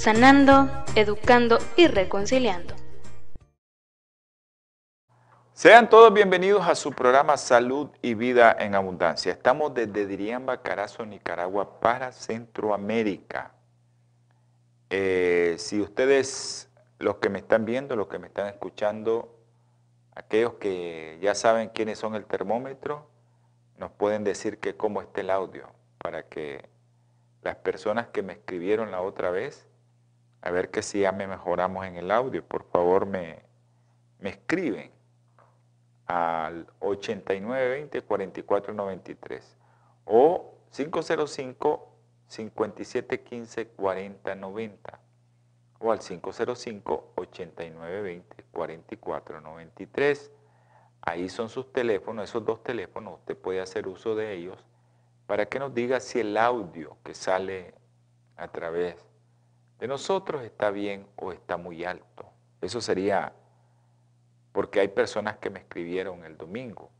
sanando, educando y reconciliando. Sean todos bienvenidos a su programa Salud y Vida en Abundancia. Estamos desde Diriamba, Carazo, Nicaragua para Centroamérica. Eh, si ustedes, los que me están viendo, los que me están escuchando, aquellos que ya saben quiénes son el termómetro, nos pueden decir que cómo está el audio para que las personas que me escribieron la otra vez a ver que si ya me mejoramos en el audio. Por favor, me, escriben al 8920-4493 o 505-5715-4090 o al 505-8920-4493. Ahí son sus teléfonos, esos dos teléfonos, usted puede hacer uso de ellos para que nos diga si el audio que sale a través de nosotros está bien o está muy alto. Eso sería porque hay personas que me escribieron el domingo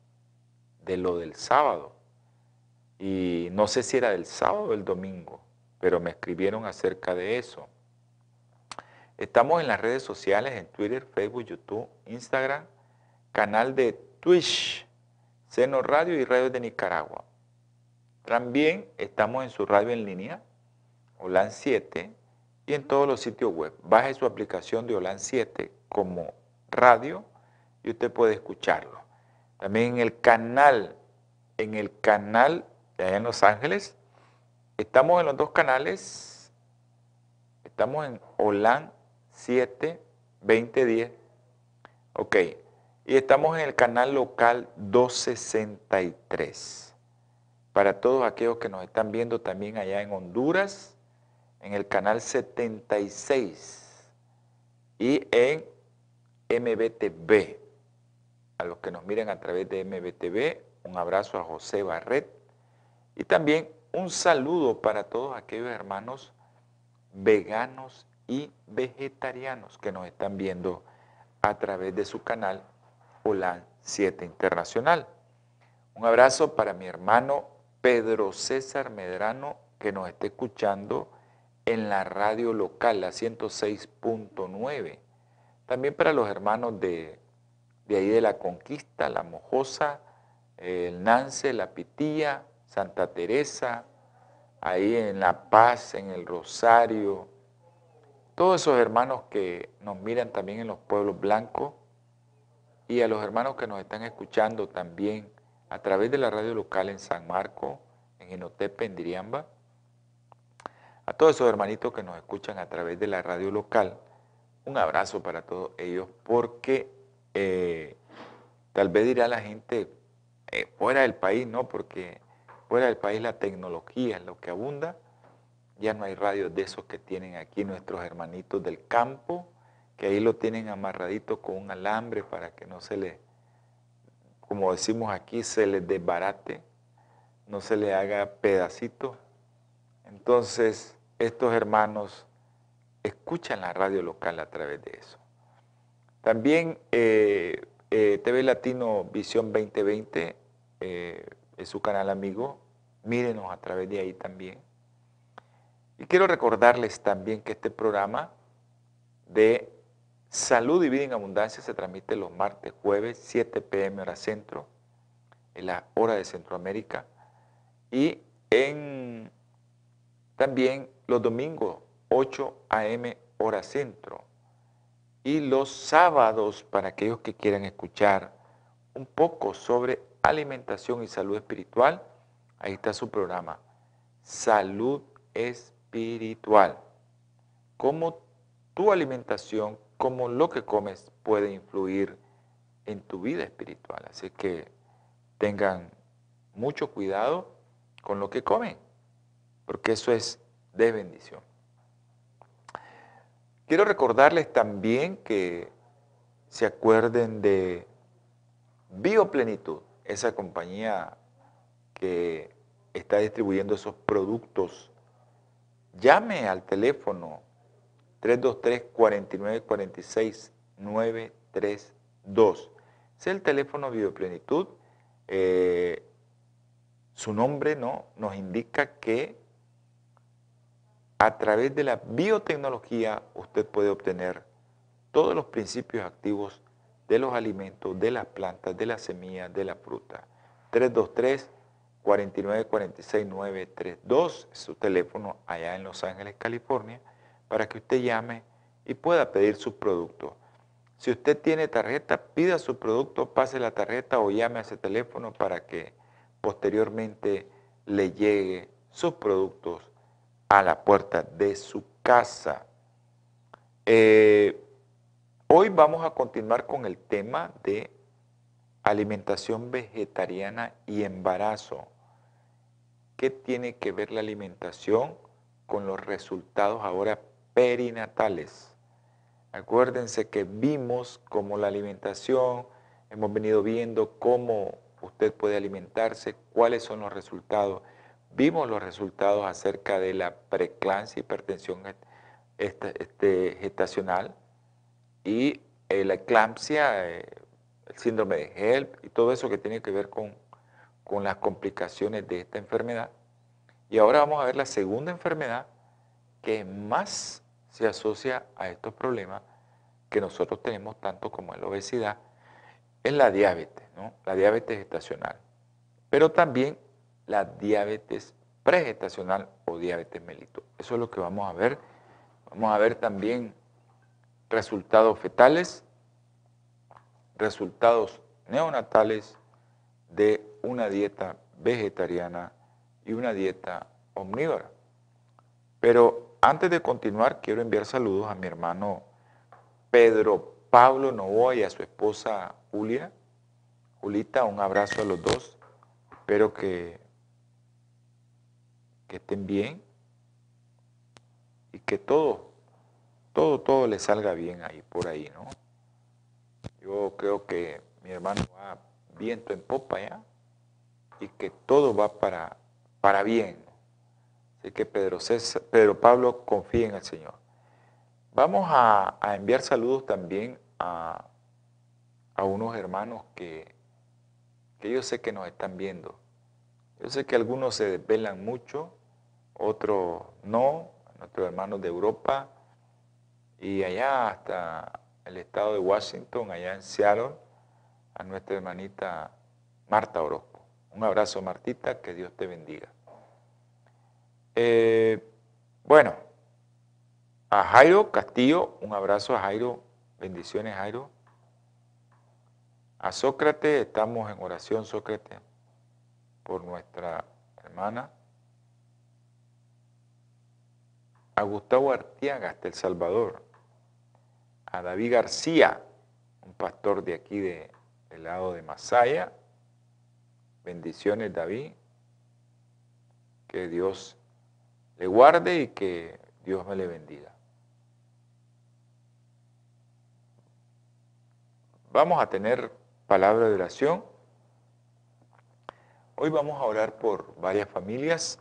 de lo del sábado. Y no sé si era del sábado o el domingo, pero me escribieron acerca de eso. Estamos en las redes sociales, en Twitter, Facebook, YouTube, Instagram, canal de Twitch, Seno Radio y Radio de Nicaragua. También estamos en su radio en línea, OLAN 7, y en todos los sitios web. Baje su aplicación de OLAN 7 como radio y usted puede escucharlo. También en el canal, en el canal de allá en Los Ángeles, estamos en los dos canales, estamos en OLAN 7 2010, ok, y estamos en el canal local 263. Para todos aquellos que nos están viendo también allá en Honduras, en el canal 76 y en MBTV. A los que nos miran a través de MBTV, un abrazo a José Barret y también un saludo para todos aquellos hermanos veganos y vegetarianos que nos están viendo a través de su canal OLAN 7 Internacional. Un abrazo para mi hermano Pedro César Medrano que nos está escuchando en la radio local, la 106.9. También para los hermanos de, de, ahí de la Conquista, la Mojosa, el Nance, la Pitía, Santa Teresa, ahí en La Paz, en el Rosario, todos esos hermanos que nos miran también en los pueblos blancos y a los hermanos que nos están escuchando también a través de la radio local en San Marco, en Enotepe, en Diriamba, a todos esos hermanitos que nos escuchan a través de la radio local, un abrazo para todos ellos porque eh, tal vez dirá la gente eh, fuera del país, ¿no? Porque fuera del país la tecnología es lo que abunda. Ya no hay radios de esos que tienen aquí nuestros hermanitos del campo, que ahí lo tienen amarradito con un alambre para que no se le, como decimos aquí, se les desbarate, no se le haga pedacito. Entonces, estos hermanos escuchan la radio local a través de eso. También eh, eh, TV Latino Visión 2020 eh, es su canal amigo, mírenos a través de ahí también. Y quiero recordarles también que este programa de Salud y Vida en Abundancia se transmite los martes, jueves, 7 pm hora centro, en la hora de Centroamérica, y en también los domingos 8 a.m. hora centro y los sábados para aquellos que quieran escuchar un poco sobre alimentación y salud espiritual, ahí está su programa, Salud Espiritual. Cómo tu alimentación, cómo lo que comes puede influir en tu vida espiritual. Así que tengan mucho cuidado con lo que comen, porque eso es de bendición. Quiero recordarles también que se acuerden de Bioplenitud, esa compañía que está distribuyendo esos productos. Llame al teléfono 323-4946-932. Es el teléfono Bioplenitud. Eh, su nombre ¿no? nos indica que a través de la biotecnología usted puede obtener todos los principios activos de los alimentos, de las plantas, de las semillas, de la fruta. 323 4946 932 es su teléfono allá en Los Ángeles, California, para que usted llame y pueda pedir sus productos. Si usted tiene tarjeta, pida su producto, pase la tarjeta o llame a ese teléfono para que posteriormente le llegue sus productos a la puerta de su casa. Eh, hoy vamos a continuar con el tema de alimentación vegetariana y embarazo. ¿Qué tiene que ver la alimentación con los resultados ahora perinatales? Acuérdense que vimos cómo la alimentación, hemos venido viendo cómo usted puede alimentarse, cuáles son los resultados. Vimos los resultados acerca de la preclancia, hipertensión este, gestacional y eh, la eclampsia, eh, el síndrome de HELP y todo eso que tiene que ver con, con las complicaciones de esta enfermedad. Y ahora vamos a ver la segunda enfermedad que más se asocia a estos problemas que nosotros tenemos tanto como la obesidad, es la diabetes, ¿no? la diabetes gestacional, pero también la diabetes pregestacional o diabetes mellitus. Eso es lo que vamos a ver. Vamos a ver también resultados fetales, resultados neonatales de una dieta vegetariana y una dieta omnívora. Pero antes de continuar, quiero enviar saludos a mi hermano Pedro Pablo Novoa y a su esposa Julia. Julita, un abrazo a los dos. Espero que, que estén bien y que todo, todo, todo le salga bien ahí, por ahí, ¿no? Yo creo que mi hermano va viento en popa ya y que todo va para, para bien. Así que Pedro, Pedro Pablo confía en el Señor. Vamos a, enviar saludos también a, unos hermanos que, que yo sé que nos están viendo. Yo sé que algunos se desvelan mucho, otros no, nuestros hermanos de Europa y allá hasta el estado de Washington, allá en Seattle, a nuestra hermanita Marta Orozco. Un abrazo Martita, que Dios te bendiga. Eh, bueno, a Jairo Castillo, un abrazo a Jairo, bendiciones Jairo. A Sócrates, estamos en oración Sócrates por nuestra hermana. A Gustavo Artiaga, hasta El Salvador. A David García, un pastor de aquí de, del lado de Masaya. Bendiciones David. Que Dios le guarde y que Dios me le bendiga. Vamos a tener palabra de oración. Hoy vamos a orar por varias familias,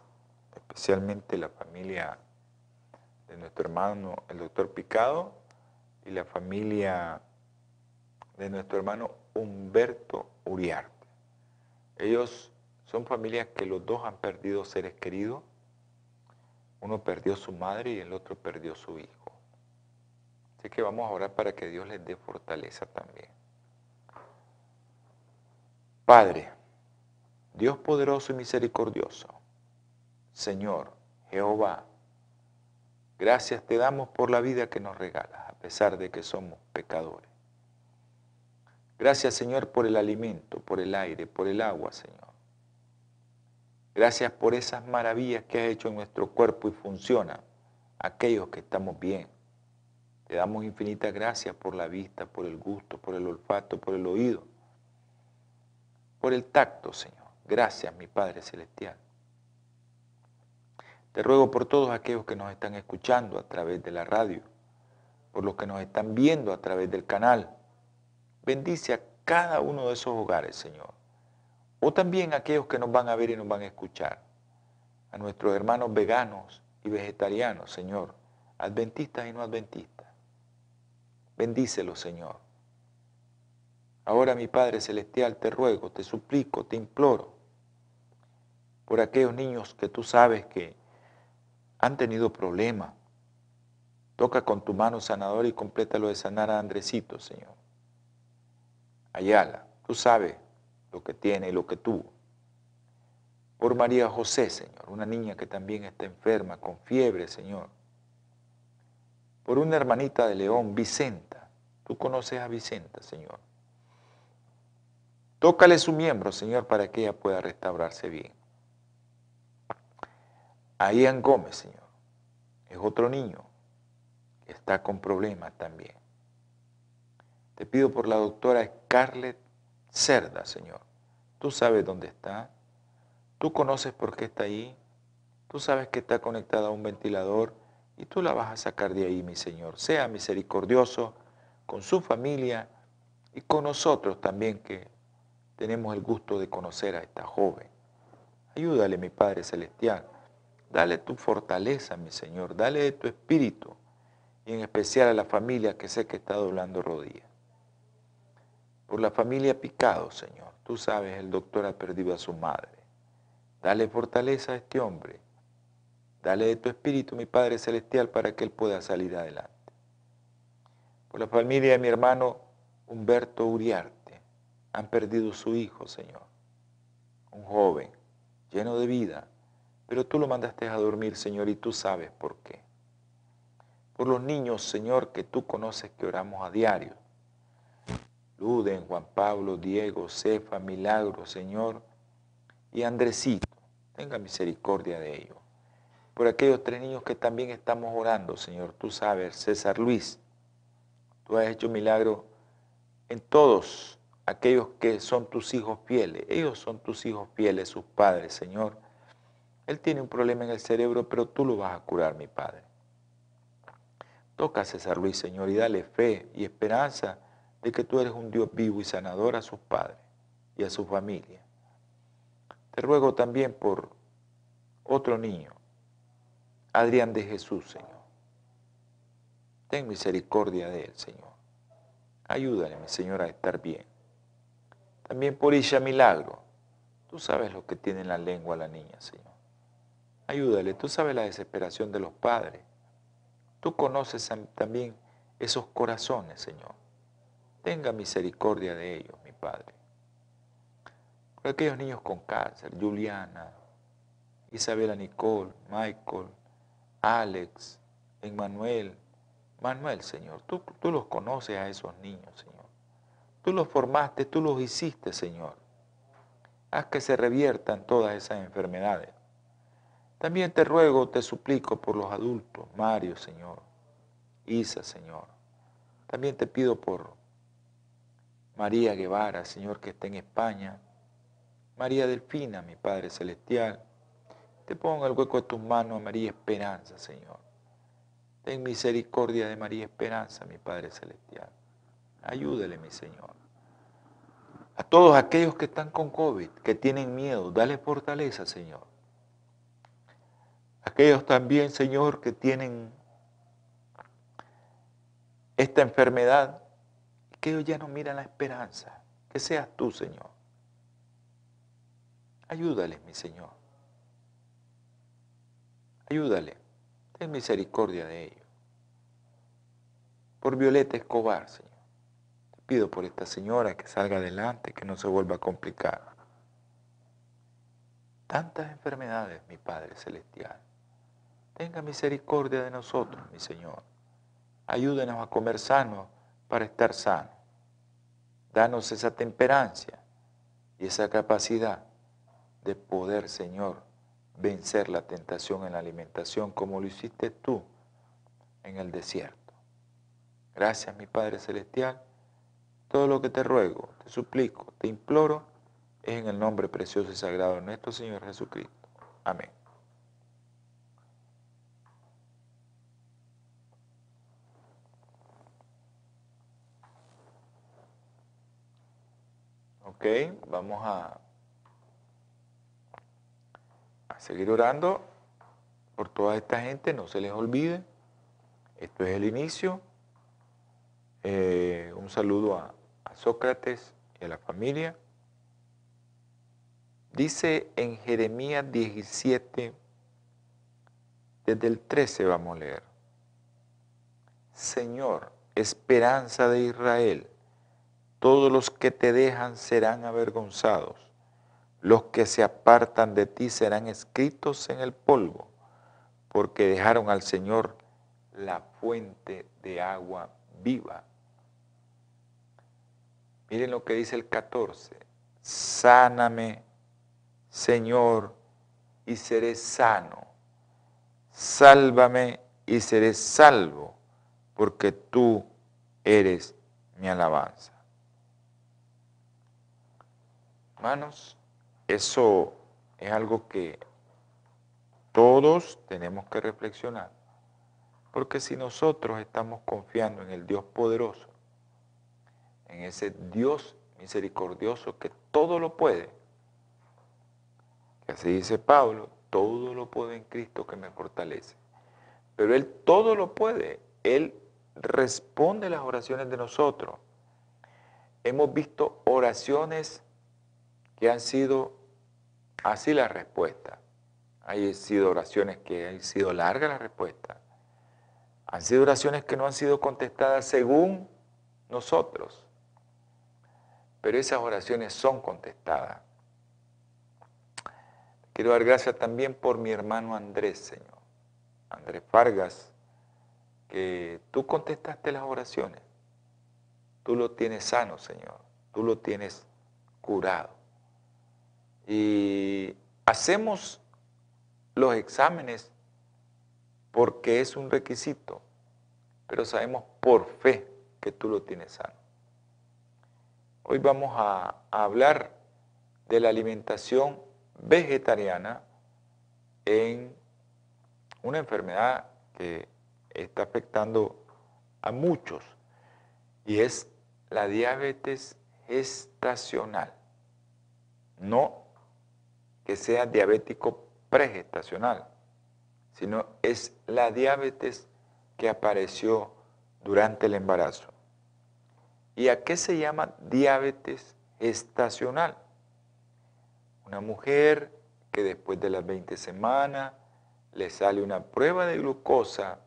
especialmente la familia nuestro hermano el doctor Picado y la familia de nuestro hermano Humberto Uriarte. Ellos son familias que los dos han perdido seres queridos. Uno perdió su madre y el otro perdió su hijo. Así que vamos a orar para que Dios les dé fortaleza también. Padre, Dios poderoso y misericordioso, Señor, Jehová, gracias te damos por la vida que nos regalas, a pesar de que somos pecadores. Gracias, Señor, por el alimento, por el aire, por el agua, Señor. Gracias por esas maravillas que has hecho en nuestro cuerpo y funcionan, aquellos que estamos bien. Te damos infinitas gracias por la vista, por el gusto, por el olfato, por el oído por el tacto, Señor. Gracias, mi Padre Celestial. Te ruego por todos aquellos que nos están escuchando a través de la radio, por los que nos están viendo a través del canal. Bendice a cada uno de esos hogares, Señor. O también a aquellos que nos van a ver y nos van a escuchar. A nuestros hermanos veganos y vegetarianos, Señor. Adventistas y no adventistas. Bendícelos, Señor. Ahora, mi Padre Celestial, te ruego, te suplico, te imploro por aquellos niños que tú sabes que han tenido problemas. Toca con tu mano sanadora y completa lo de sanar a Andresito, Señor. Ayala, tú sabes lo que tiene y lo que tuvo. Por María José, Señor, una niña que también está enferma, con fiebre, Señor. Por una hermanita de León, Vicenta. Tú conoces a Vicenta, Señor. Tócale su miembro, Señor, para que ella pueda restaurarse bien. A Ian Gómez, Señor, es otro niño que está con problemas también. Te pido por la doctora Scarlett Cerda, Señor. Tú sabes dónde está. Tú conoces por qué está ahí. Tú sabes que está conectada a un ventilador y tú la vas a sacar de ahí, mi Señor. Sea misericordioso con su familia y con nosotros también que tenemos el gusto de conocer a esta joven. Ayúdale, mi Padre Celestial Dale tu fortaleza, mi Señor. Dale tu espíritu. Y en especial a la familia que sé que está doblando rodillas. Por la familia Picado, Señor. Tú sabes, el doctor ha perdido a su madre. Dale fortaleza a este hombre. Dale de tu espíritu, mi Padre Celestial, para que él pueda salir adelante. Por la familia de mi hermano Humberto Uriarte. Han perdido su hijo, Señor. Un joven lleno de vida, pero tú lo mandaste a dormir, Señor, y tú sabes por qué. Por los niños, Señor, que tú conoces que oramos a diario. Luden, Juan Pablo, Diego, Cefa, Milagro, Señor, y Andresito. Tenga misericordia de ellos. Por aquellos tres niños que también estamos orando, Señor, tú sabes, César Luis, tú has hecho milagro en todos aquellos que son tus hijos fieles. Ellos son tus hijos fieles, sus padres, Señor él tiene un problema en el cerebro, pero tú lo vas a curar, mi Padre. Toca a César Luis, Señor, y dale fe y esperanza de que tú eres un Dios vivo y sanador a sus padres y a su familia. Te ruego también por otro niño, Adrián de Jesús, Señor. Ten misericordia de él, Señor. Ayúdale, mi Señor, a estar bien. También por Isha Milagro. Tú sabes lo que tiene en la lengua la niña, Señor. Ayúdale, tú sabes la desesperación de los padres. Tú conoces también esos corazones, Señor. Tenga misericordia de ellos, mi Padre. Aquellos niños con cáncer, Juliana, Isabela Nicole, Michael, Alex, Emmanuel, Manuel, Señor, tú, tú los conoces a esos niños, Señor. Tú los formaste, tú los hiciste, Señor. Haz que se reviertan todas esas enfermedades. También te ruego, te suplico por los adultos, Mario, Señor, Isa, Señor. También te pido por María Guevara, Señor, que está en España. María Delfina, mi Padre Celestial. Te pongo el hueco de tus manos a María Esperanza, Señor. Ten misericordia de María Esperanza, mi Padre Celestial. Ayúdele, mi Señor. A todos aquellos que están con COVID, que tienen miedo, dale fortaleza, Señor. Aquellos también, Señor, que tienen esta enfermedad, que ellos ya no miran la esperanza, que seas tú, Señor. Ayúdales, mi Señor. Ayúdale. Ten misericordia de ellos. Por Violeta Escobar, Señor. Te pido por esta señora que salga adelante, que no se vuelva a complicar. Tantas enfermedades, mi Padre Celestial. Tenga misericordia de nosotros, mi Señor. Ayúdenos a comer sano para estar sano. Danos esa temperancia y esa capacidad de poder, Señor, vencer la tentación en la alimentación como lo hiciste tú en el desierto. Gracias, mi Padre Celestial. Todo lo que te ruego, te suplico, te imploro, es en el nombre precioso y sagrado de nuestro Señor Jesucristo. Amén. Ok, vamos a, seguir orando por toda esta gente, no se les olvide. Esto es el inicio. Eh, un saludo a, a Sócrates y a la familia. Dice en Jeremías 17, desde el 13 vamos a leer. Señor, esperanza de Israel, todos los que te dejan serán avergonzados, los que se apartan de ti serán escritos en el polvo, porque dejaron al Señor la fuente de agua viva. Miren lo que dice el 14, sáname, Señor, y seré sano, sálvame y seré salvo, porque tú eres mi alabanza. Hermanos, eso es algo que todos tenemos que reflexionar. Porque si nosotros estamos confiando en el Dios poderoso, en ese Dios misericordioso que todo lo puede, que así dice Pablo, todo lo puede en Cristo que me fortalece. Pero Él todo lo puede. Él responde las oraciones de nosotros. Hemos visto oraciones que han sido así la respuesta. Hay sido oraciones que han sido largas la respuesta. Han sido oraciones que no han sido contestadas según nosotros. Pero esas oraciones son contestadas. Quiero dar gracias también por mi hermano Andrés, Señor. Andrés Vargas, que tú contestaste las oraciones. Tú lo tienes sano, Señor. Tú lo tienes curado. Y hacemos los exámenes porque es un requisito, pero sabemos por fe que tú lo tienes sano. Hoy vamos a, hablar de la alimentación vegetariana en una enfermedad que está afectando a muchos y es la diabetes gestacional. No que sea diabético pregestacional, sino es la diabetes que apareció durante el embarazo. ¿Y a qué se llama diabetes gestacional? Una mujer que después de las 20 semanas le sale una prueba de glucosa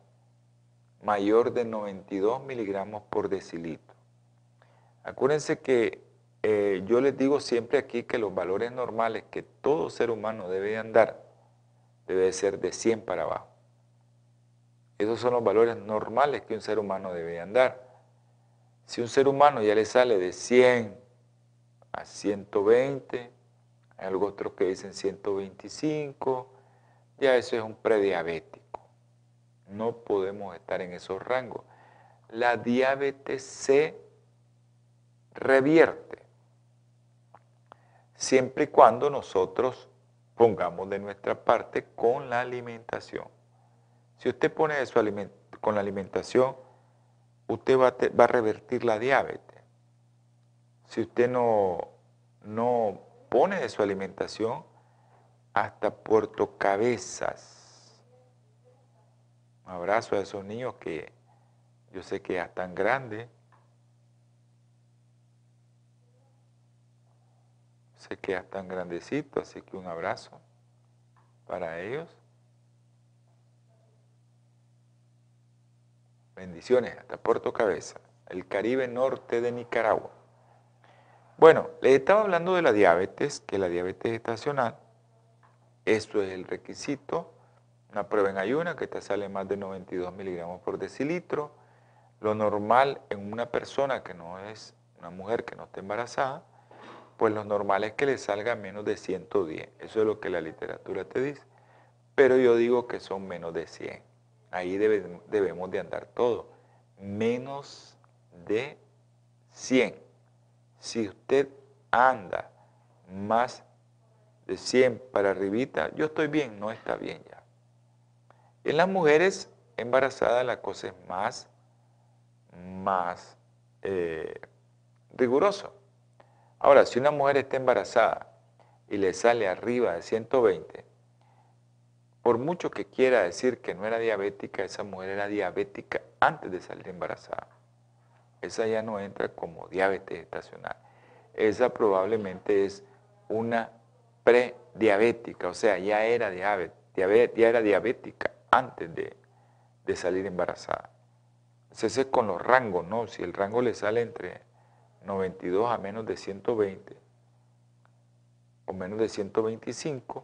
mayor de 92 miligramos por decilitro. Acuérdense que eh, yo les digo siempre aquí que los valores normales que todo ser humano debe andar, debe ser de 100 para abajo. Esos son los valores normales que un ser humano debe andar. Si un ser humano ya le sale de 100 a 120, hay algo otros que dicen 125, ya eso es un prediabético. No podemos estar en esos rangos. La diabetes se revierte siempre y cuando nosotros pongamos de nuestra parte con la alimentación. Si usted pone eso con la alimentación, usted va a, revertir la diabetes. Si usted no, no pone de su alimentación, hasta Puerto Cabezas. Un abrazo a esos niños que yo sé que ya están grandes, Sé que ya están grandecitos, así que un abrazo para ellos. Bendiciones hasta Puerto Cabeza, el Caribe norte de Nicaragua. Bueno, les estaba hablando de la diabetes, que la diabetes estacional, esto es el requisito, una prueba en ayuna que te sale más de 92 miligramos por decilitro. Lo normal en una persona que no es una mujer que no esté embarazada pues lo normal es que le salga menos de 110. Eso es lo que la literatura te dice. Pero yo digo que son menos de 100. Ahí debemos de andar todo. Menos de 100. Si usted anda más de 100 para arribita, yo estoy bien, no está bien ya. En las mujeres embarazadas la cosa es más, más eh, rigurosa Ahora, si una mujer está embarazada y le sale arriba de 120, por mucho que quiera decir que no era diabética, esa mujer era diabética antes de salir embarazada. Esa ya no entra como diabetes estacional. Esa probablemente es una prediabética, o sea, ya era, diabetes, ya era diabética antes de, salir embarazada. Ese es con los rangos, ¿no? Si el rango le sale entre 92 a menos de 120 o menos de 125,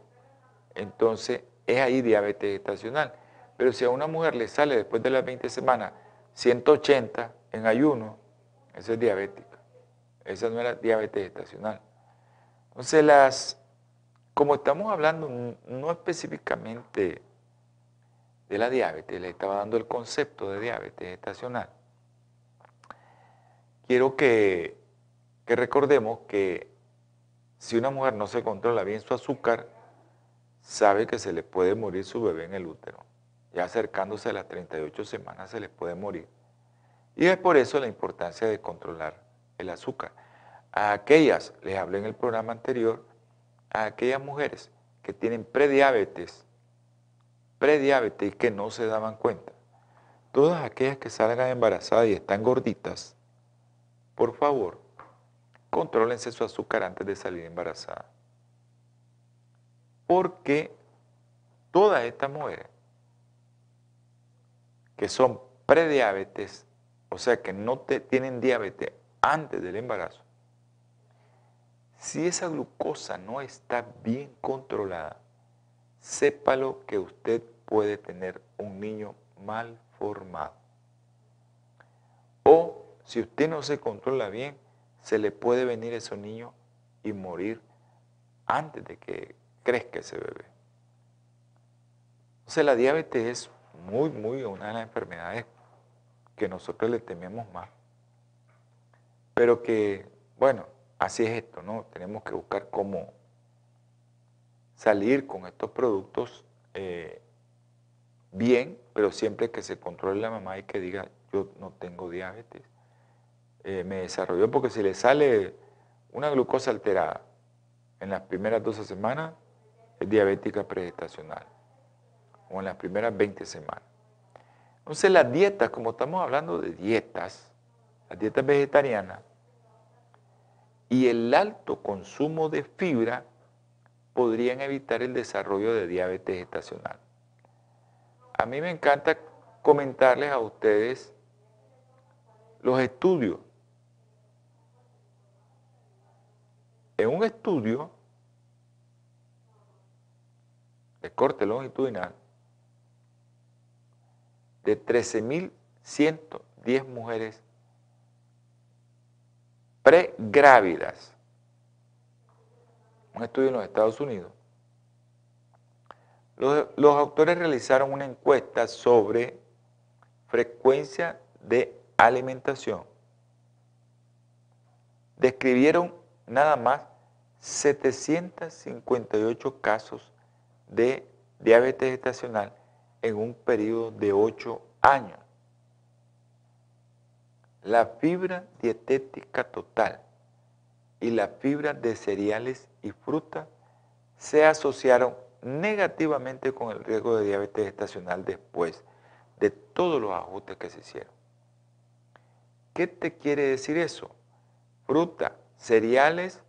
entonces es ahí diabetes estacional. Pero si a una mujer le sale después de las 20 semanas 180 en ayuno, esa es diabética. Esa no era diabetes estacional. Entonces, las, como estamos hablando no específicamente de la diabetes, le estaba dando el concepto de diabetes estacional, quiero que, recordemos que si una mujer no se controla bien su azúcar, sabe que se le puede morir su bebé en el útero. Ya acercándose a las 38 semanas se le puede morir. Y es por eso la importancia de controlar el azúcar. A aquellas, les hablé en el programa anterior, a aquellas mujeres que tienen prediabetes, prediabetes y que no se daban cuenta. Todas aquellas que salgan embarazadas y están gorditas, por favor, contrólense su azúcar antes de salir embarazada. Porque todas estas mujeres que son prediabetes, o sea que no tienen diabetes antes del embarazo, si esa glucosa no está bien controlada, sépalo que usted puede tener un niño mal formado. Si usted no se controla bien, se le puede venir ese niño y morir antes de que crezca ese bebé. Entonces la diabetes es muy, muy una de las enfermedades que nosotros le tememos más. Pero que, bueno, así es esto, ¿no? Tenemos que buscar cómo salir con estos productos eh, bien, pero siempre que se controle la mamá y que diga, yo no tengo diabetes. Eh, me desarrolló porque si le sale una glucosa alterada en las primeras 12 semanas, es diabética pregestacional, o en las primeras 20 semanas. Entonces las dietas, como estamos hablando de dietas, las dietas vegetarianas, y el alto consumo de fibra podrían evitar el desarrollo de diabetes estacional. A mí me encanta comentarles a ustedes los estudios En un estudio de corte longitudinal de 13.110 mujeres pregrávidas, un estudio en los Estados Unidos, los, autores realizaron una encuesta sobre frecuencia de alimentación. Describieron nada más 758 casos de diabetes estacional en un periodo de 8 años. La fibra dietética total y la fibra de cereales y frutas se asociaron negativamente con el riesgo de diabetes estacional después de todos los ajustes que se hicieron. ¿Qué te quiere decir eso? Fruta, cereales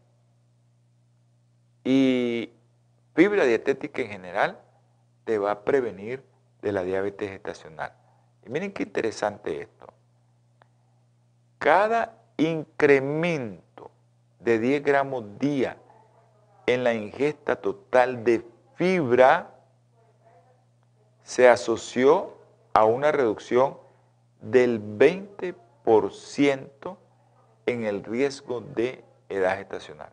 y fibra dietética en general te va a prevenir de la diabetes gestacional. Y miren qué interesante esto. Cada incremento de 10 gramos día en la ingesta total de fibra se asoció a una reducción del 20% en el riesgo de edad gestacional.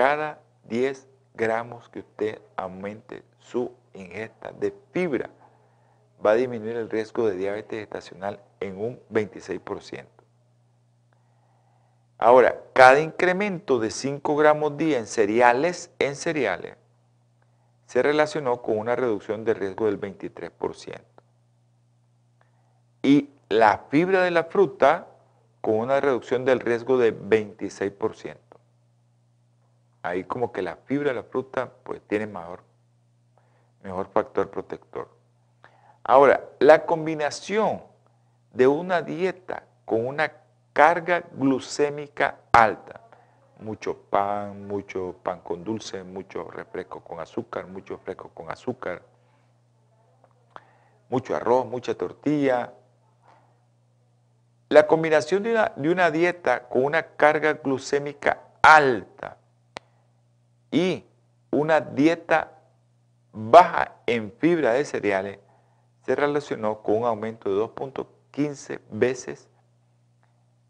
Cada 10 gramos que usted aumente su ingesta de fibra va a disminuir el riesgo de diabetes gestacional en un 26%. Ahora, cada incremento de 5 gramos día en cereales, en cereales, se relacionó con una reducción de riesgo del 23%. Y la fibra de la fruta con una reducción del riesgo de 26%. Ahí como que la fibra de la fruta pues tiene mejor, mejor factor protector. Ahora, la combinación de una dieta con una carga glucémica alta, mucho pan, mucho pan con dulce, mucho refresco con azúcar, mucho refresco con azúcar, mucho arroz, mucha tortilla. La combinación de una, de una dieta con una carga glucémica alta y una dieta baja en fibra de cereales se relacionó con un aumento de 2.15 veces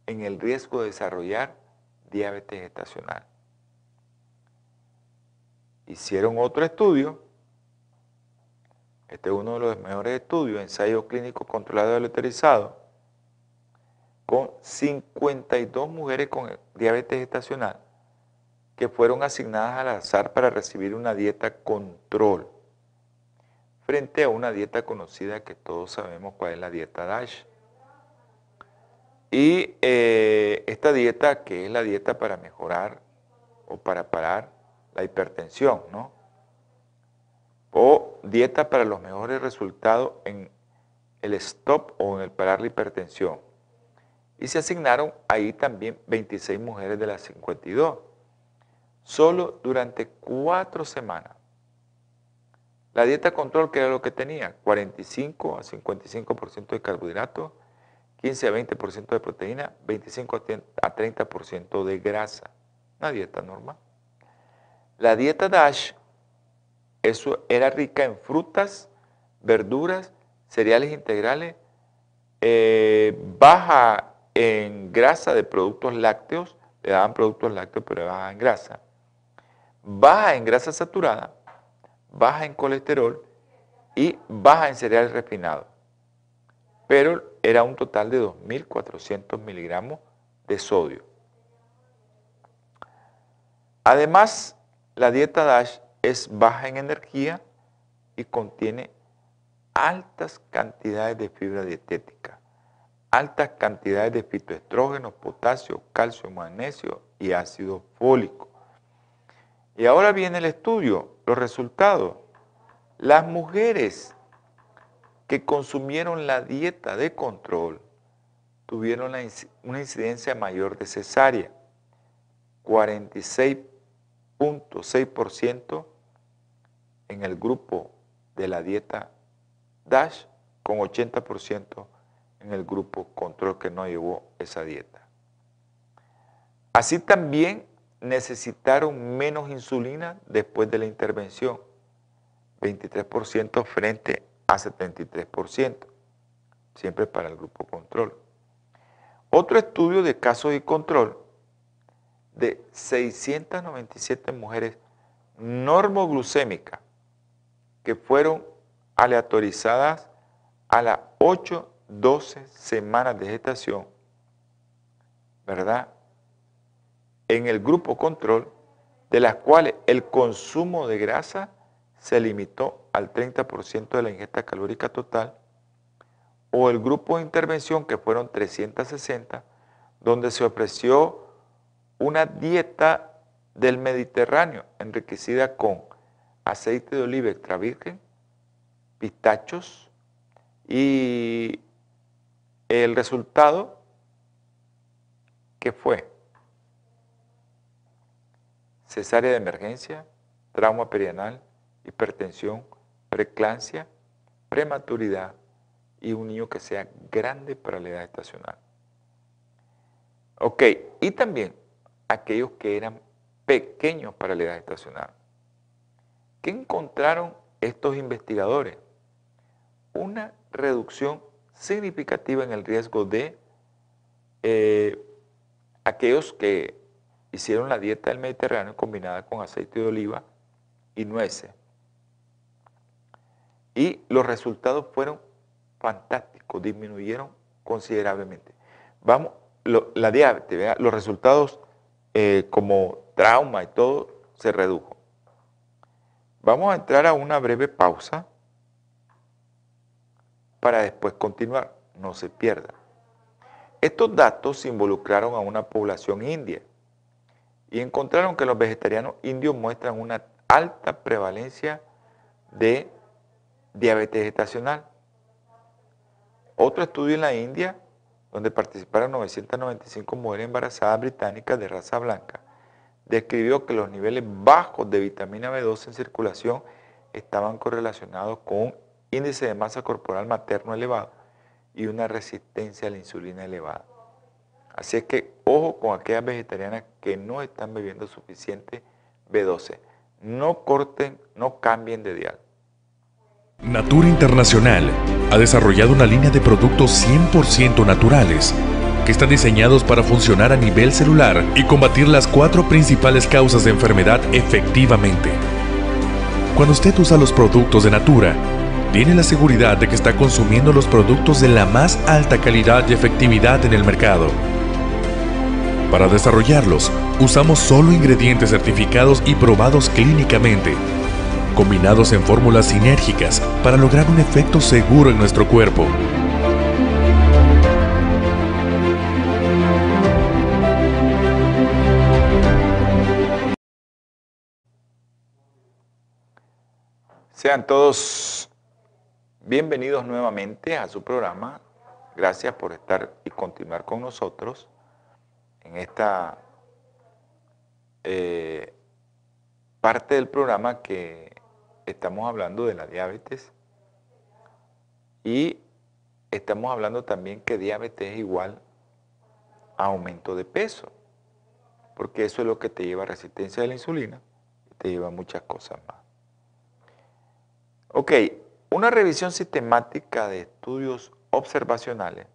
en el riesgo de desarrollar diabetes gestacional. Hicieron otro estudio, este es uno de los mejores estudios, ensayo clínico controlado y letrizado, con 52 mujeres con diabetes gestacional que fueron asignadas al azar para recibir una dieta control, frente a una dieta conocida que todos sabemos cuál es la dieta DASH. Y eh, esta dieta, que es la dieta para mejorar o para parar la hipertensión, ¿no? O dieta para los mejores resultados en el stop o en el parar la hipertensión. Y se asignaron ahí también 26 mujeres de las 52, solo durante cuatro semanas. La dieta control, que era lo que tenía, 45 a 55% de carbohidratos, 15 a 20% de proteína, 25 a 30% de grasa. Una dieta normal. La dieta DASH eso era rica en frutas, verduras, cereales integrales, eh, baja en grasa de productos lácteos, le daban productos lácteos pero baja en grasa, baja en grasa saturada, baja en colesterol y baja en cereales refinados pero era un total de 2.400 miligramos de sodio. Además, la dieta DASH es baja en energía y contiene altas cantidades de fibra dietética, altas cantidades de fitoestrógenos, potasio, calcio, magnesio y ácido fólico. Y ahora viene el estudio, los resultados. Las mujeres que consumieron la dieta de control tuvieron una incidencia mayor de cesárea, 46.6% en el grupo de la dieta DASH, con 80% en el grupo control que no llevó esa dieta. Así también necesitaron menos insulina después de la intervención, 23% frente a 73%, siempre para el grupo control. Otro estudio de casos y control de 697 mujeres normoglucémicas que fueron aleatorizadas a las 8, 12 semanas de gestación, ¿verdad? En el grupo control, de las cuales el consumo de grasa se limitó al 30% de la ingesta calórica total, o el grupo de intervención que fueron 360, donde se ofreció una dieta del Mediterráneo enriquecida con aceite de oliva extra virgen, pistachos y el resultado que fue cesárea de emergencia, trauma perianal, hipertensión, preeclampsia, prematuridad y un niño que sea grande para la edad estacional. Ok, y también aquellos que eran pequeños para la edad estacional. ¿Qué encontraron estos investigadores? Una reducción significativa en el riesgo de eh, aquellos que hicieron la dieta del Mediterráneo combinada con aceite de oliva y nueces y los resultados fueron fantásticos, disminuyeron considerablemente. Vamos, la diabetes, los resultados eh, como trauma y todo se redujo. Vamos a entrar a una breve pausa para después continuar, no se pierda. Estos datos involucraron a una población india y encontraron que los vegetarianos indios muestran una alta prevalencia de diabetes gestacional. Otro estudio en la India, donde participaron 995 mujeres embarazadas británicas de raza blanca, describió que los niveles bajos de vitamina B12 en circulación estaban correlacionados con un índice de masa corporal materno elevado y una resistencia a la insulina elevada. Así es que ojo con aquellas vegetarianas que no están bebiendo suficiente B12. No corten, no cambien de dial. Natura Internacional ha desarrollado una línea de productos 100% naturales que están diseñados para funcionar a nivel celular y combatir las cuatro principales causas de enfermedad efectivamente. Cuando usted usa los productos de Natura, tiene la seguridad de que está consumiendo los productos de la más alta calidad y efectividad en el mercado. Para desarrollarlos, usamos solo ingredientes certificados y probados clínicamente, combinados en fórmulas sinérgicas para lograr un efecto seguro en nuestro cuerpo. Sean todos bienvenidos nuevamente a su programa. Gracias por estar y continuar con nosotros en esta eh, parte del programa que estamos hablando de la diabetes y estamos hablando también que diabetes es igual a aumento de peso, porque eso es lo que te lleva a resistencia a la insulina te lleva a muchas cosas más. Ok, una revisión sistemática de estudios observacionales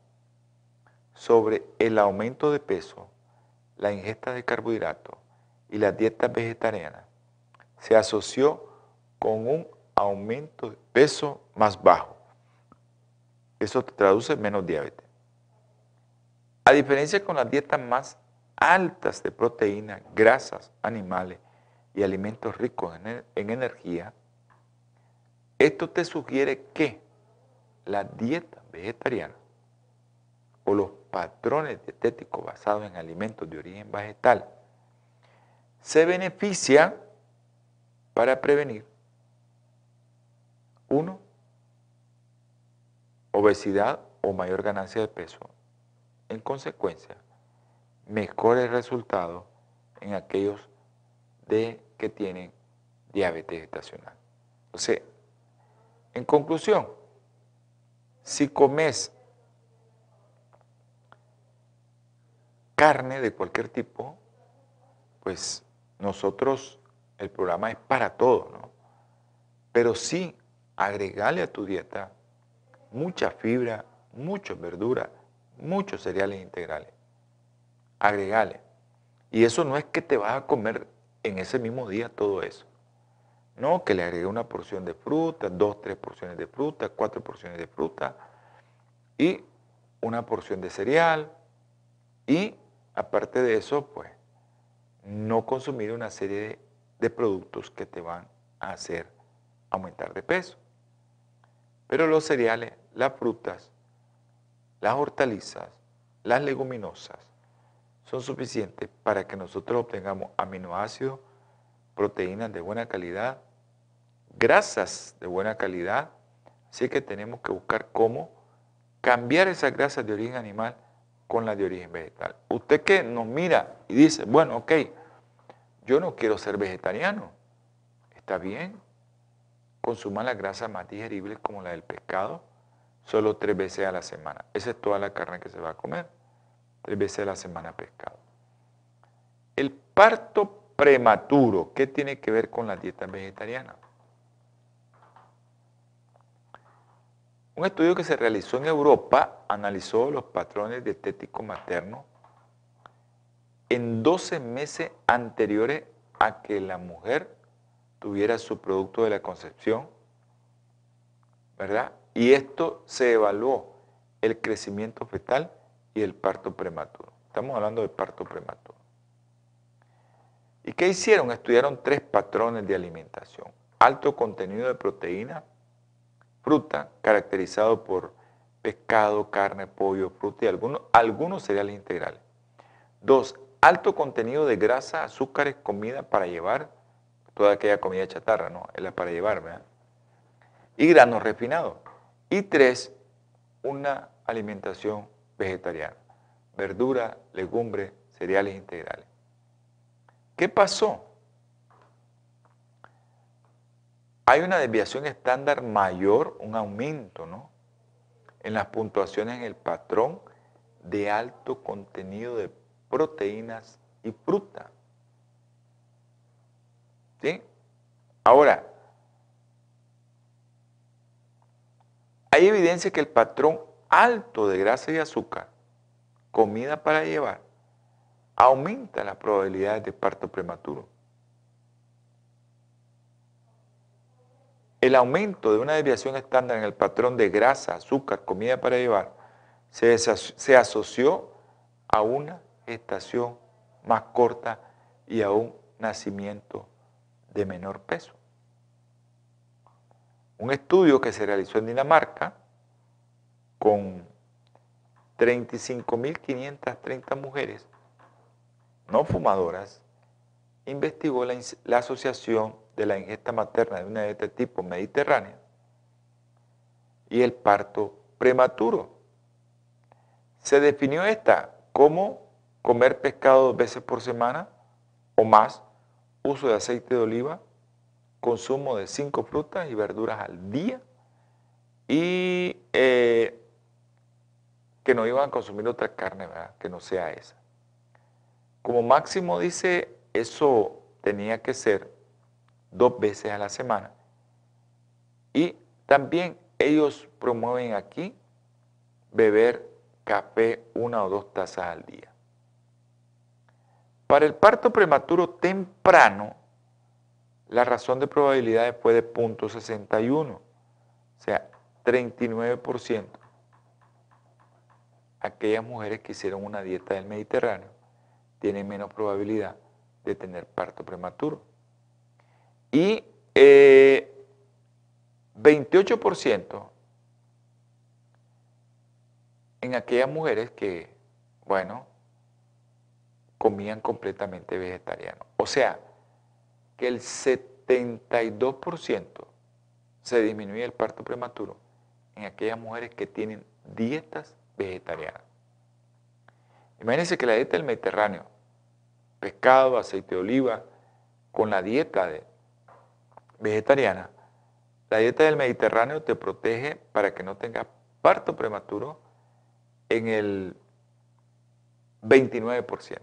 sobre el aumento de peso, la ingesta de carbohidratos y la dieta vegetariana se asoció con un aumento de peso más bajo. Eso te traduce en menos diabetes. A diferencia con las dietas más altas de proteínas, grasas animales y alimentos ricos en, en energía, esto te sugiere que la dieta vegetariana o los patrones dietéticos basados en alimentos de origen vegetal se benefician para prevenir, uno, obesidad o mayor ganancia de peso. En consecuencia, mejores resultados en aquellos de que tienen diabetes gestacional. Entonces, en conclusión, si comes carne de cualquier tipo, pues nosotros, el programa es para todo, ¿no? Pero sí, agregarle a tu dieta mucha fibra, muchas verduras, muchos cereales integrales. Agregale. Y eso no es que te vas a comer en ese mismo día todo eso. No, que le agregue una porción de fruta, dos, tres porciones de fruta, cuatro porciones de fruta y una porción de cereal. Y aparte de eso, pues, no consumir una serie de, productos que te van a hacer aumentar de peso. Pero los cereales, las frutas, las hortalizas, las leguminosas, son suficientes para que nosotros obtengamos aminoácidos, proteínas de buena calidad, grasas de buena calidad, así que tenemos que buscar cómo cambiar esas grasas de origen animal con las de origen vegetal. Usted que nos mira y dice, bueno, ok, yo no quiero ser vegetariano, está bien, consuma las grasas más digeribles como la del pescado, solo tres veces a la semana. Esa es toda la carne que se va a comer, tres veces a la semana pescado. El parto prematuro, ¿qué tiene que ver con la dieta vegetariana? Un estudio que se realizó en Europa analizó los patrones dietéticos maternos en 12 meses anteriores a que la mujer tuviera su producto de la concepción, ¿verdad? Y esto se evaluó el crecimiento fetal y el parto prematuro. Estamos hablando de parto prematuro. ¿Y qué hicieron? Estudiaron tres patrones de alimentación. Alto contenido de proteína, fruta, caracterizado por pescado, carne, pollo, fruta y algunos, algunos cereales integrales. Dos, alto contenido de grasa, azúcares, comida para llevar, toda aquella comida chatarra, ¿no? Es la para llevar, ¿verdad? Y granos refinados. Y tres, una alimentación vegetariana, verdura, legumbre, cereales integrales. ¿Qué pasó? Hay una desviación estándar mayor, un aumento, ¿no? En las puntuaciones en el patrón de alto contenido de proteínas y fruta. ¿Sí? Ahora, hay evidencia que el patrón alto de grasa y azúcar, comida para llevar, aumenta la probabilidad de parto prematuro. El aumento de una desviación estándar en el patrón de grasa, azúcar, comida para llevar, se, se asoció a una gestación más corta y a un nacimiento de menor peso. Un estudio que se realizó en Dinamarca con 35.530 mujeres no fumadoras investigó la, la, asociación de la ingesta materna de una dieta tipo mediterránea y el parto prematuro. Se definió esta como comer pescado dos veces por semana o más, uso de aceite de oliva, consumo de cinco frutas y verduras al día y eh, que no iban a consumir otra carne, ¿verdad? que no sea esa. Como máximo dice, eso tenía que ser dos veces a la semana. Y también ellos promueven aquí beber café una o dos tazas al día. Para el parto prematuro temprano, la razón de probabilidades fue de 0.61, o sea, 39%. Aquellas mujeres que hicieron una dieta del Mediterráneo tienen menos probabilidad de tener parto prematuro. Y 28% eh, en aquellas mujeres que, bueno, comían completamente vegetariano. O sea, que el 72% se disminuye el parto prematuro en aquellas mujeres que tienen dietas vegetarianas. Imagínense que la dieta del Mediterráneo, pescado, aceite de oliva, con la dieta vegetariana, la dieta del Mediterráneo te protege para que no tengas parto prematuro en el 29%.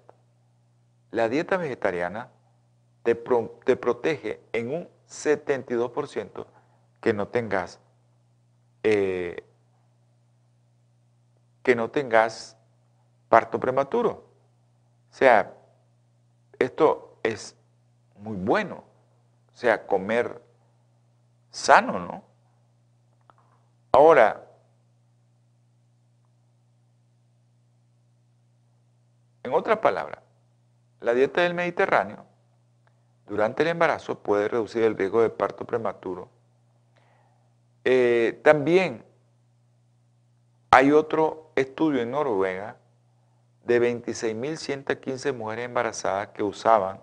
La dieta vegetariana te, protege en un 72% que no tengas eh, que no tengas parto prematuro. O sea, esto es muy bueno. O sea, comer sano, ¿no? Ahora, en otra palabra, la dieta del Mediterráneo durante el embarazo puede reducir el riesgo de parto prematuro. Eh, también hay otro estudio en Noruega de 26.115 mujeres embarazadas que usaban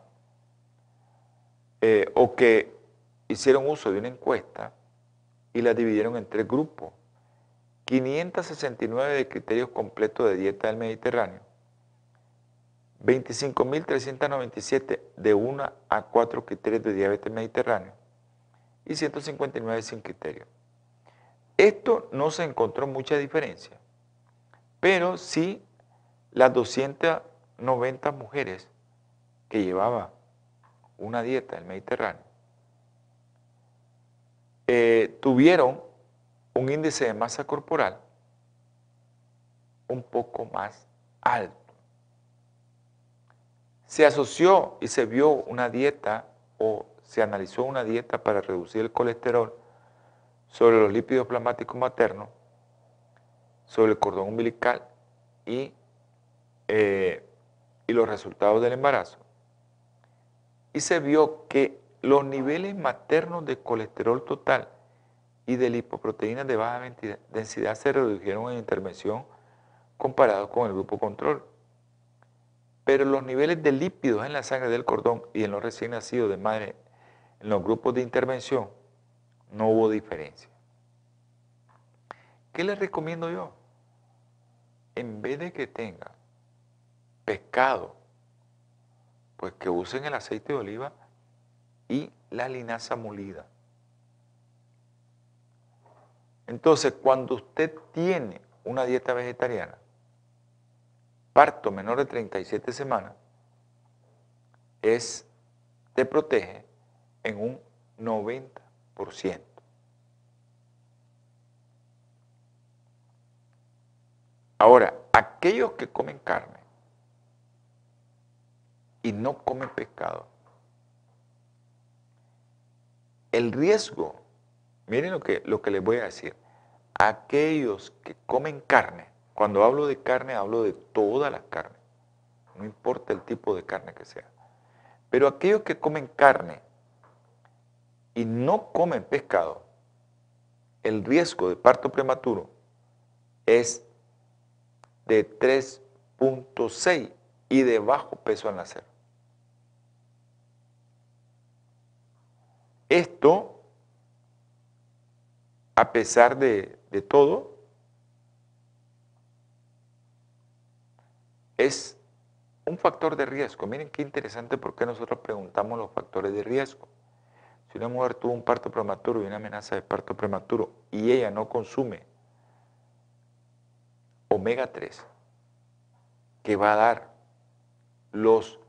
eh, o que hicieron uso de una encuesta y la dividieron en tres grupos. 569 de criterios completos de dieta del Mediterráneo, 25.397 de 1 a 4 criterios de diabetes mediterráneo y 159 sin criterio. Esto no se encontró mucha diferencia, pero sí las 290 mujeres que llevaban una dieta del Mediterráneo eh, tuvieron un índice de masa corporal un poco más alto se asoció y se vio una dieta o se analizó una dieta para reducir el colesterol sobre los lípidos plasmáticos maternos, sobre el cordón umbilical y, eh, y los resultados del embarazo. Y se vio que los niveles maternos de colesterol total y de lipoproteínas de baja densidad se redujeron en intervención comparado con el grupo control. Pero los niveles de lípidos en la sangre del cordón y en los recién nacidos de madre en los grupos de intervención no hubo diferencia. ¿Qué les recomiendo yo? En vez de que tenga pescado, pues que usen el aceite de oliva y la linaza molida. Entonces, cuando usted tiene una dieta vegetariana, parto menor de 37 semanas, es, te protege en un 90%. Ahora, aquellos que comen carne y no comen pescado, el riesgo Miren lo que, lo que les voy a decir. Aquellos que comen carne, cuando hablo de carne, hablo de todas las carnes. No importa el tipo de carne que sea. Pero aquellos que comen carne y no comen pescado, el riesgo de parto prematuro es de 3.6 y de bajo peso al nacer. Esto a pesar de, todo, es un factor de riesgo. Miren qué interesante porque nosotros preguntamos los factores de riesgo. Si una mujer tuvo un parto prematuro y una amenaza de parto prematuro y ella no consume omega 3, que va a dar los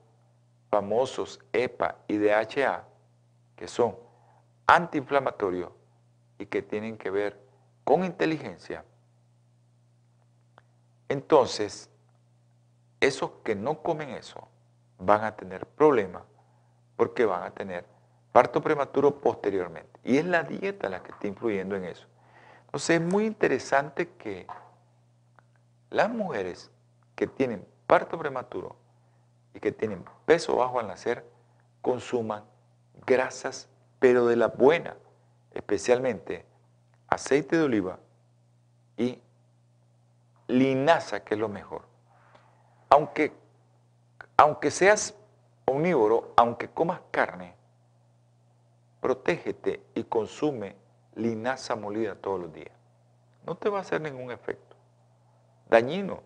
famosos EPA y DHA, que son antiinflamatorios, y que tienen que ver con inteligencia, entonces esos que no comen eso van a tener problemas porque van a tener parto prematuro posteriormente. Y es la dieta la que está influyendo en eso. Entonces es muy interesante que las mujeres que tienen parto prematuro y que tienen peso bajo al nacer consuman grasas, pero de la buena especialmente aceite de oliva y linaza, que es lo mejor. Aunque, aunque seas omnívoro, aunque comas carne, protégete y consume linaza molida todos los días. No te va a hacer ningún efecto. Dañino,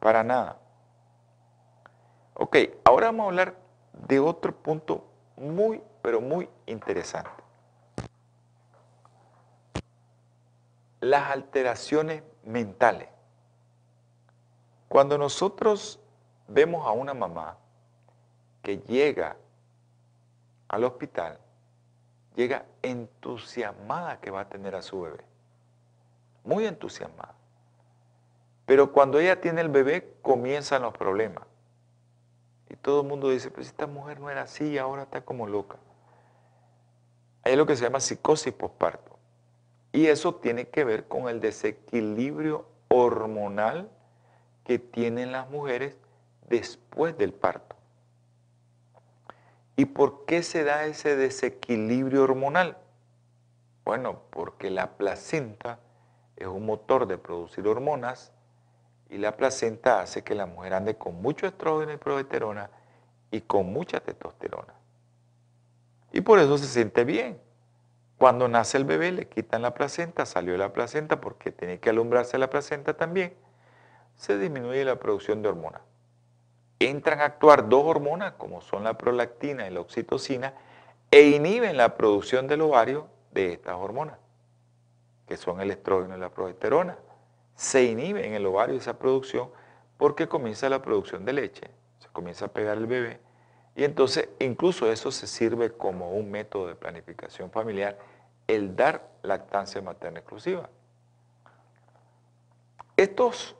para nada. Ok, ahora vamos a hablar de otro punto muy, pero muy interesante. las alteraciones mentales. Cuando nosotros vemos a una mamá que llega al hospital, llega entusiasmada que va a tener a su bebé. Muy entusiasmada. Pero cuando ella tiene el bebé, comienzan los problemas. Y todo el mundo dice, pues esta mujer no era así ahora está como loca. Hay lo que se llama psicosis postparto. Y eso tiene que ver con el desequilibrio hormonal que tienen las mujeres después del parto. ¿Y por qué se da ese desequilibrio hormonal? Bueno, porque la placenta es un motor de producir hormonas y la placenta hace que la mujer ande con mucho estrógeno y progesterona y con mucha testosterona. Y por eso se siente bien. Cuando nace el bebé le quitan la placenta, salió la placenta porque tiene que alumbrarse la placenta también, se disminuye la producción de hormonas. Entran a actuar dos hormonas como son la prolactina y la oxitocina e inhiben la producción del ovario de estas hormonas, que son el estrógeno y la progesterona. Se inhibe en el ovario esa producción porque comienza la producción de leche, se comienza a pegar el bebé y entonces incluso eso se sirve como un método de planificación familiar el dar lactancia materna exclusiva. Estos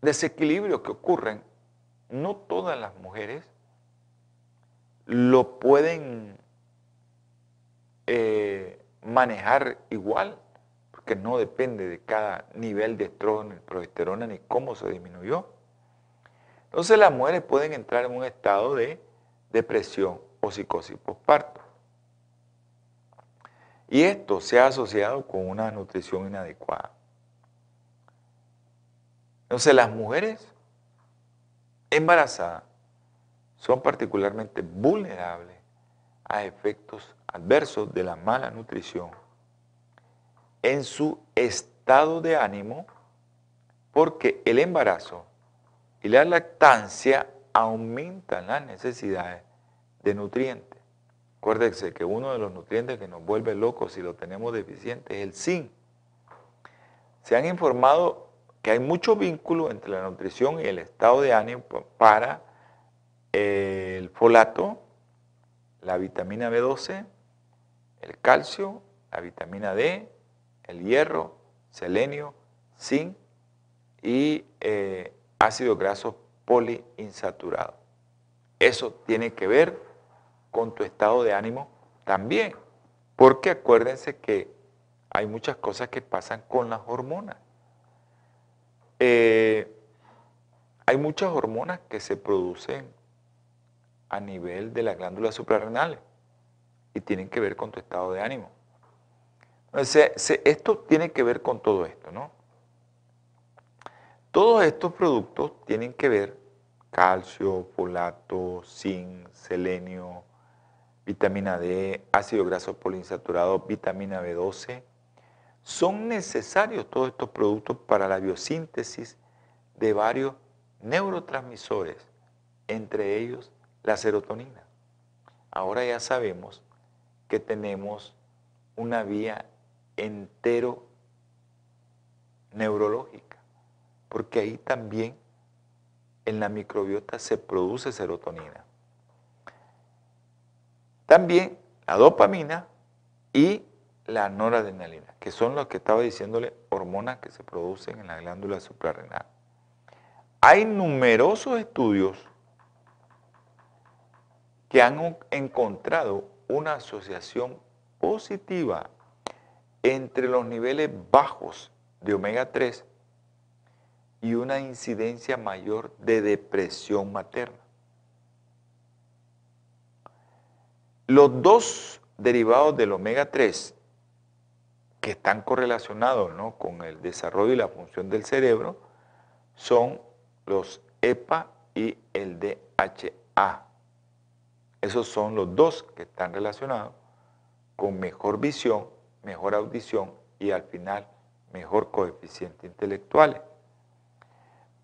desequilibrios que ocurren, no todas las mujeres lo pueden eh, manejar igual, porque no depende de cada nivel de estrógeno y progesterona ni cómo se disminuyó. Entonces las mujeres pueden entrar en un estado de depresión o psicosis postparto. Y esto se ha asociado con una nutrición inadecuada. Entonces las mujeres embarazadas son particularmente vulnerables a efectos adversos de la mala nutrición en su estado de ánimo porque el embarazo y la lactancia aumentan las necesidades de nutrientes. Acuérdense que uno de los nutrientes que nos vuelve locos si lo tenemos deficiente es el zinc. Se han informado que hay mucho vínculo entre la nutrición y el estado de ánimo para el folato, la vitamina B12, el calcio, la vitamina D, el hierro, selenio, zinc y eh, ácido graso poliinsaturado. Eso tiene que ver con tu estado de ánimo también, porque acuérdense que hay muchas cosas que pasan con las hormonas. Eh, hay muchas hormonas que se producen a nivel de las glándulas suprarrenales y tienen que ver con tu estado de ánimo esto tiene que ver con todo esto, ¿no? Todos estos productos tienen que ver calcio, folato, zinc, selenio, vitamina D, ácido graso poliinsaturado, vitamina B12. Son necesarios todos estos productos para la biosíntesis de varios neurotransmisores, entre ellos la serotonina. Ahora ya sabemos que tenemos una vía entero neurológica, porque ahí también en la microbiota se produce serotonina. También la dopamina y la noradrenalina, que son los que estaba diciéndole hormonas que se producen en la glándula suprarrenal. Hay numerosos estudios que han encontrado una asociación positiva entre los niveles bajos de omega 3 y una incidencia mayor de depresión materna. Los dos derivados del omega 3 que están correlacionados con el desarrollo y la función del cerebro son los EPA y el DHA. Esos son los dos que están relacionados con mejor visión mejor audición y al final mejor coeficiente intelectual.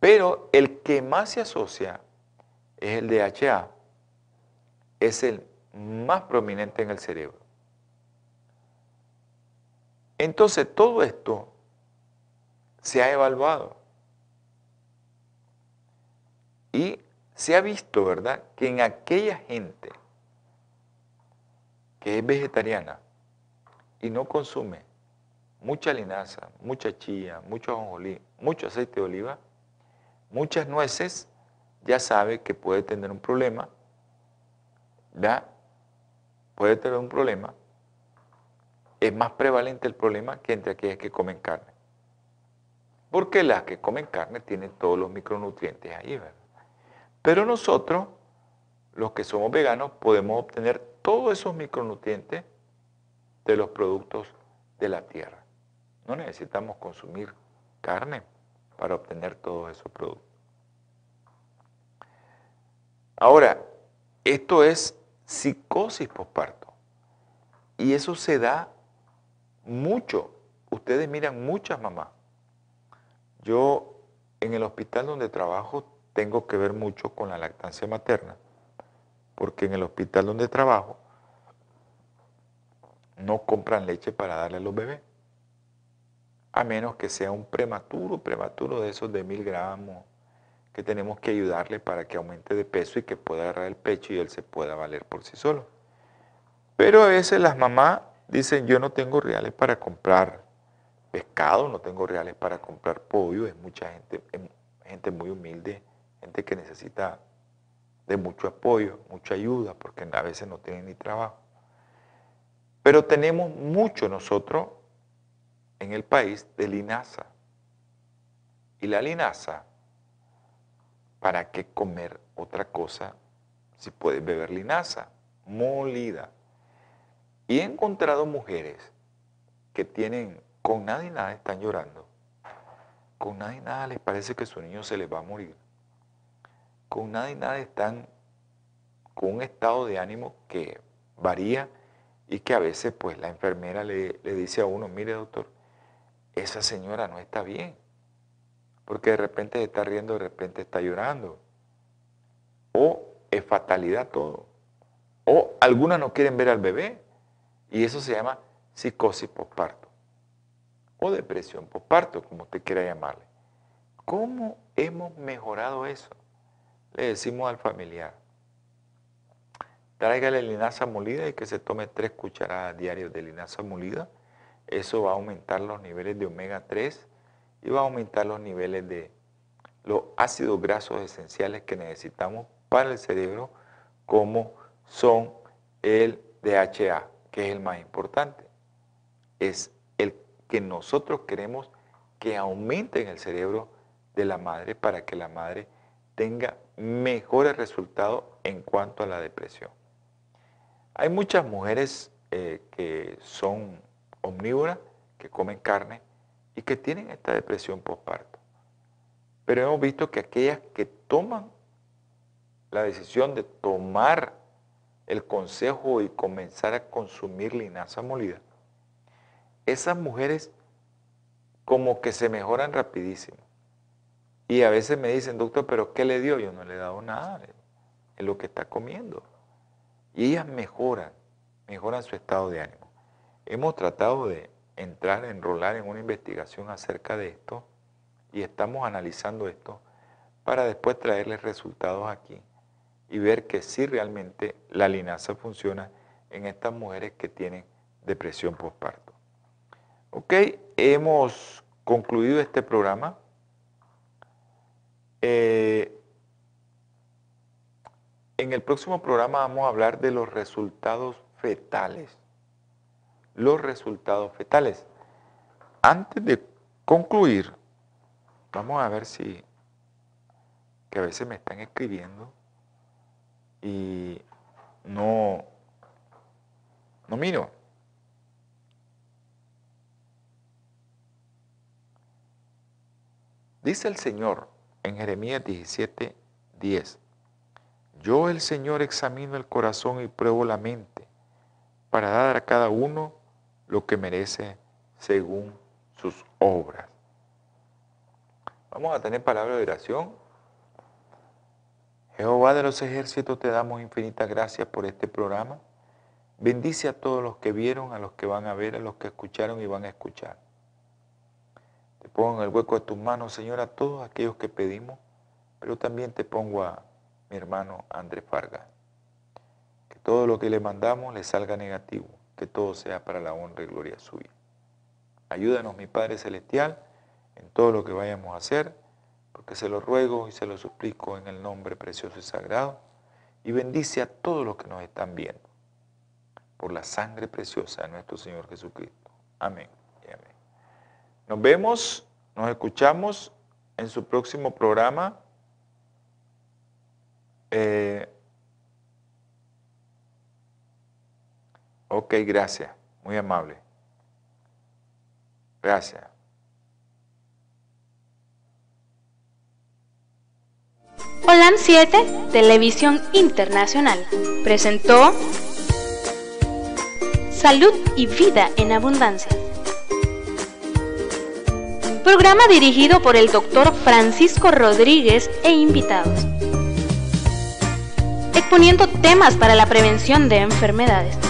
Pero el que más se asocia es el DHA, es el más prominente en el cerebro. Entonces todo esto se ha evaluado y se ha visto, ¿verdad?, que en aquella gente que es vegetariana, y no consume mucha linaza, mucha chía, mucho ajonjolí, mucho aceite de oliva, muchas nueces, ya sabe que puede tener un problema, ¿ya? Puede tener un problema. Es más prevalente el problema que entre aquellas que comen carne. Porque las que comen carne tienen todos los micronutrientes ahí, ¿verdad? Pero nosotros, los que somos veganos, podemos obtener todos esos micronutrientes de los productos de la tierra. No necesitamos consumir carne para obtener todos esos productos. Ahora, esto es psicosis posparto. Y eso se da mucho. Ustedes miran muchas mamás. Yo en el hospital donde trabajo tengo que ver mucho con la lactancia materna, porque en el hospital donde trabajo no compran leche para darle a los bebés. A menos que sea un prematuro, prematuro de esos de mil gramos, que tenemos que ayudarle para que aumente de peso y que pueda agarrar el pecho y él se pueda valer por sí solo. Pero a veces las mamás dicen, yo no tengo reales para comprar pescado, no tengo reales para comprar pollo, es mucha gente, gente muy humilde, gente que necesita de mucho apoyo, mucha ayuda, porque a veces no tienen ni trabajo. Pero tenemos mucho nosotros en el país de linaza. Y la linaza, ¿para qué comer otra cosa si puedes beber linaza molida? Y he encontrado mujeres que tienen con nada y nada están llorando. Con nada y nada les parece que su niño se les va a morir. Con nada y nada están con un estado de ánimo que varía y que a veces pues la enfermera le, le dice a uno, mire doctor, esa señora no está bien, porque de repente está riendo, de repente está llorando. O es fatalidad todo. O algunas no quieren ver al bebé y eso se llama psicosis postparto o depresión postparto, como usted quiera llamarle. ¿Cómo hemos mejorado eso? Le decimos al familiar, tráigale linaza molida y que se tome tres cucharadas diarias de linaza molida. Eso va a aumentar los niveles de omega 3 y va a aumentar los niveles de los ácidos grasos esenciales que necesitamos para el cerebro, como son el DHA, que es el más importante. Es el que nosotros queremos que aumente en el cerebro de la madre para que la madre tenga mejores resultados en cuanto a la depresión. Hay muchas mujeres eh, que son omnívoras, que comen carne y que tienen esta depresión postparto. Pero hemos visto que aquellas que toman la decisión de tomar el consejo y comenzar a consumir linaza molida, esas mujeres como que se mejoran rapidísimo. Y a veces me dicen, doctor, pero ¿qué le dio? Yo no le he dado nada, es lo que está comiendo. Y ellas mejoran, mejoran su estado de ánimo. Hemos tratado de entrar, enrolar en una investigación acerca de esto y estamos analizando esto para después traerles resultados aquí y ver que sí realmente la linaza funciona en estas mujeres que tienen depresión postparto. Ok, hemos concluido este programa. Eh, en el próximo programa vamos a hablar de los resultados fetales. Los resultados fetales. Antes de concluir, vamos a ver si, que a veces me están escribiendo y no, no miro. Dice el Señor en Jeremías 17, 10, yo el Señor examino el corazón y pruebo la mente para dar a cada uno lo que merece según sus obras. Vamos a tener palabra de oración. Jehová de los ejércitos, te damos infinitas gracias por este programa. Bendice a todos los que vieron, a los que van a ver, a los que escucharon y van a escuchar. Te pongo en el hueco de tus manos, Señor, a todos aquellos que pedimos, pero también te pongo a mi hermano Andrés Farga. Que todo lo que le mandamos le salga negativo, que todo sea para la honra y gloria suya. Ayúdanos, mi Padre Celestial, en todo lo que vayamos a hacer, porque se lo ruego y se lo suplico en el nombre precioso y sagrado, y bendice a todos los que nos están viendo, por la sangre preciosa de nuestro Señor Jesucristo. Amén y amén. Nos vemos, nos escuchamos en su próximo programa. Eh, ok, gracias. Muy amable. Gracias. Holan 7, Televisión Internacional, presentó Salud y Vida en Abundancia. Programa dirigido por el doctor Francisco Rodríguez e invitados. Exponiendo temas para la prevención de enfermedades.